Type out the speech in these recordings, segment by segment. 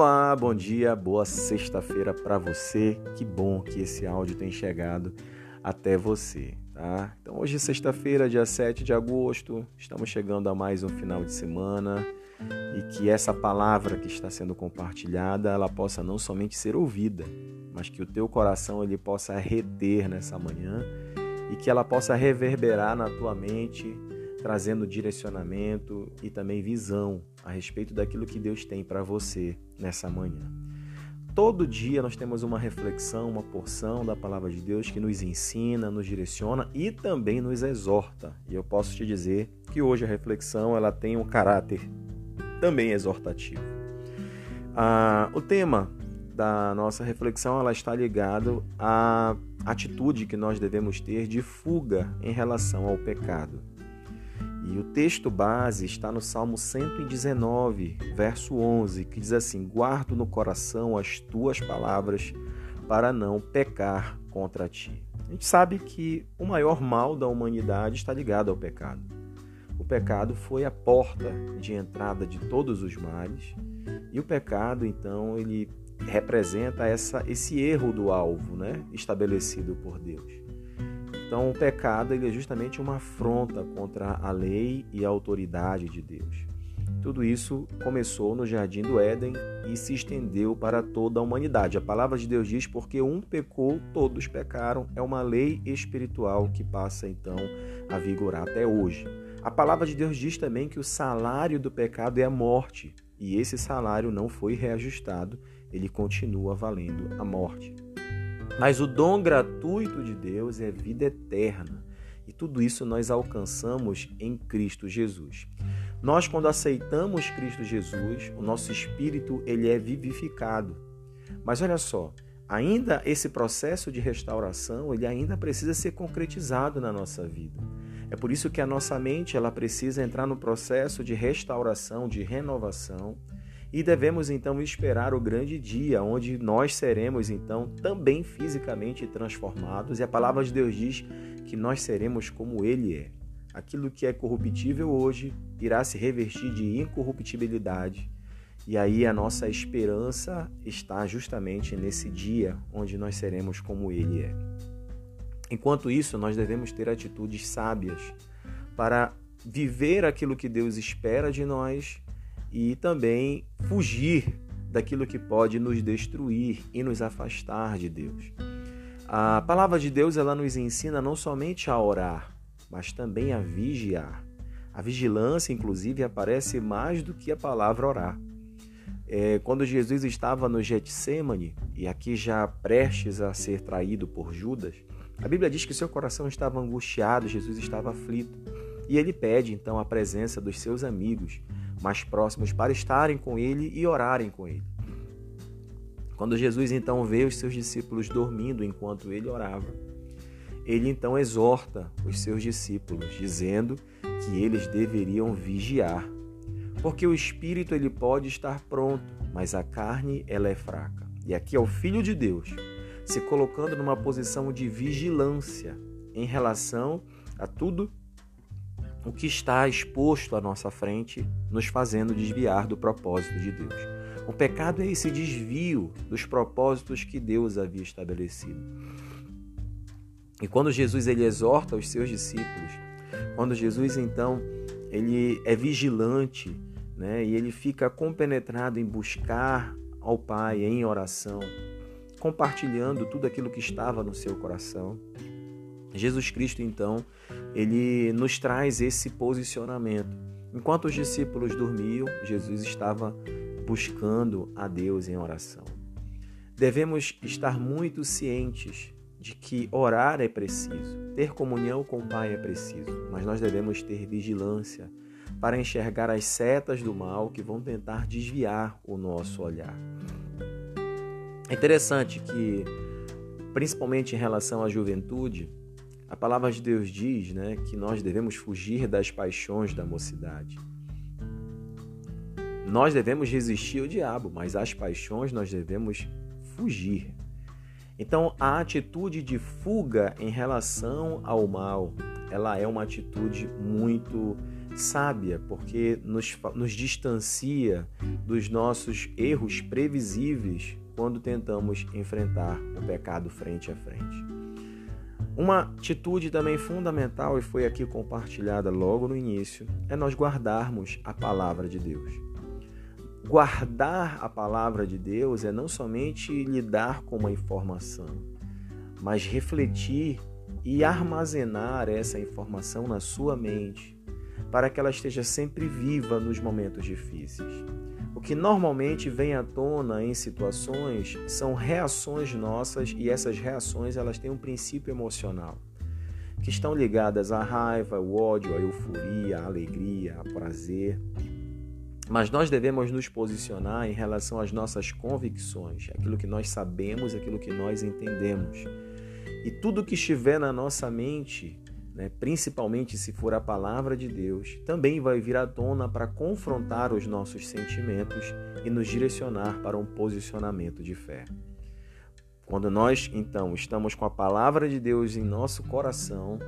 Olá, bom dia, boa sexta-feira para você. Que bom que esse áudio tem chegado até você, tá? Então, hoje, sexta-feira, dia 7 de agosto, estamos chegando a mais um final de semana e que essa palavra que está sendo compartilhada, ela possa não somente ser ouvida, mas que o teu coração ele possa reter nessa manhã e que ela possa reverberar na tua mente trazendo direcionamento e também visão a respeito daquilo que Deus tem para você nessa manhã. Todo dia nós temos uma reflexão, uma porção da palavra de Deus que nos ensina, nos direciona e também nos exorta. E eu posso te dizer que hoje a reflexão ela tem um caráter também exortativo. Ah, o tema da nossa reflexão ela está ligado à atitude que nós devemos ter de fuga em relação ao pecado. E o texto base está no Salmo 119, verso 11, que diz assim: Guardo no coração as tuas palavras para não pecar contra ti. A gente sabe que o maior mal da humanidade está ligado ao pecado. O pecado foi a porta de entrada de todos os males, e o pecado, então, ele representa essa, esse erro do alvo né, estabelecido por Deus. Então, o pecado é justamente uma afronta contra a lei e a autoridade de Deus. Tudo isso começou no jardim do Éden e se estendeu para toda a humanidade. A palavra de Deus diz: porque um pecou, todos pecaram. É uma lei espiritual que passa então a vigorar até hoje. A palavra de Deus diz também que o salário do pecado é a morte, e esse salário não foi reajustado, ele continua valendo a morte. Mas o dom gratuito de Deus é vida eterna. E tudo isso nós alcançamos em Cristo Jesus. Nós quando aceitamos Cristo Jesus, o nosso espírito ele é vivificado. Mas olha só, ainda esse processo de restauração, ele ainda precisa ser concretizado na nossa vida. É por isso que a nossa mente ela precisa entrar no processo de restauração, de renovação e devemos então esperar o grande dia onde nós seremos então também fisicamente transformados. E a palavra de Deus diz que nós seremos como ele é. Aquilo que é corruptível hoje irá se revestir de incorruptibilidade. E aí a nossa esperança está justamente nesse dia onde nós seremos como ele é. Enquanto isso, nós devemos ter atitudes sábias para viver aquilo que Deus espera de nós e também fugir daquilo que pode nos destruir e nos afastar de Deus. A palavra de Deus ela nos ensina não somente a orar, mas também a vigiar. A vigilância, inclusive, aparece mais do que a palavra orar. É, quando Jesus estava no Getsemane, e aqui já prestes a ser traído por Judas, a Bíblia diz que seu coração estava angustiado, Jesus estava aflito. E ele pede então a presença dos seus amigos mais próximos para estarem com ele e orarem com ele. Quando Jesus então vê os seus discípulos dormindo enquanto ele orava, ele então exorta os seus discípulos, dizendo que eles deveriam vigiar, porque o espírito ele pode estar pronto, mas a carne ela é fraca. E aqui é o filho de Deus se colocando numa posição de vigilância em relação a tudo o que está exposto à nossa frente, nos fazendo desviar do propósito de Deus. O pecado é esse desvio dos propósitos que Deus havia estabelecido. E quando Jesus ele exorta os seus discípulos, quando Jesus então ele é vigilante, né, e ele fica compenetrado em buscar ao Pai em oração, compartilhando tudo aquilo que estava no seu coração, Jesus Cristo, então, ele nos traz esse posicionamento. Enquanto os discípulos dormiam, Jesus estava buscando a Deus em oração. Devemos estar muito cientes de que orar é preciso, ter comunhão com o Pai é preciso, mas nós devemos ter vigilância para enxergar as setas do mal que vão tentar desviar o nosso olhar. É interessante que, principalmente em relação à juventude, a palavra de Deus diz né, que nós devemos fugir das paixões da mocidade. Nós devemos resistir ao diabo, mas às paixões nós devemos fugir. Então, a atitude de fuga em relação ao mal, ela é uma atitude muito sábia, porque nos, nos distancia dos nossos erros previsíveis quando tentamos enfrentar o pecado frente a frente. Uma atitude também fundamental, e foi aqui compartilhada logo no início, é nós guardarmos a palavra de Deus. Guardar a palavra de Deus é não somente lidar com uma informação, mas refletir e armazenar essa informação na sua mente, para que ela esteja sempre viva nos momentos difíceis. O que normalmente vem à tona em situações são reações nossas e essas reações elas têm um princípio emocional que estão ligadas à raiva, ao ódio, à euforia, à alegria, ao prazer. Mas nós devemos nos posicionar em relação às nossas convicções, aquilo que nós sabemos, aquilo que nós entendemos. E tudo que estiver na nossa mente né, principalmente se for a palavra de Deus, também vai vir à tona para confrontar os nossos sentimentos e nos direcionar para um posicionamento de fé. Quando nós, então, estamos com a palavra de Deus em nosso coração,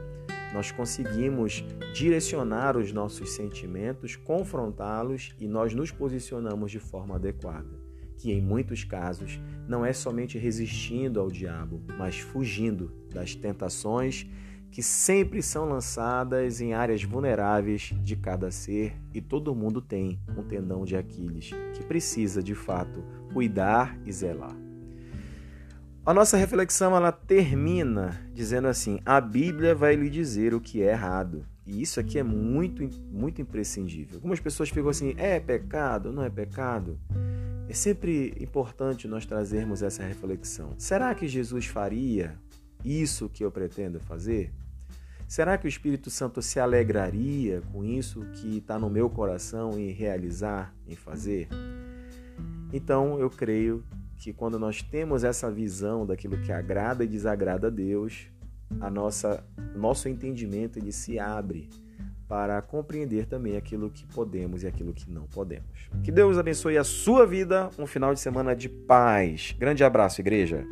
nós conseguimos direcionar os nossos sentimentos, confrontá-los e nós nos posicionamos de forma adequada, que em muitos casos não é somente resistindo ao diabo, mas fugindo das tentações que sempre são lançadas em áreas vulneráveis de cada ser e todo mundo tem um tendão de Aquiles que precisa de fato cuidar e zelar. A nossa reflexão ela termina dizendo assim: a Bíblia vai lhe dizer o que é errado. E isso aqui é muito, muito imprescindível. Algumas pessoas ficam assim: é pecado? Não é pecado? É sempre importante nós trazermos essa reflexão. Será que Jesus faria isso que eu pretendo fazer? Será que o Espírito Santo se alegraria com isso que está no meu coração em realizar, em fazer? Então eu creio que quando nós temos essa visão daquilo que agrada e desagrada a Deus, a nossa nosso entendimento ele se abre para compreender também aquilo que podemos e aquilo que não podemos. Que Deus abençoe a sua vida, um final de semana de paz. Grande abraço, igreja.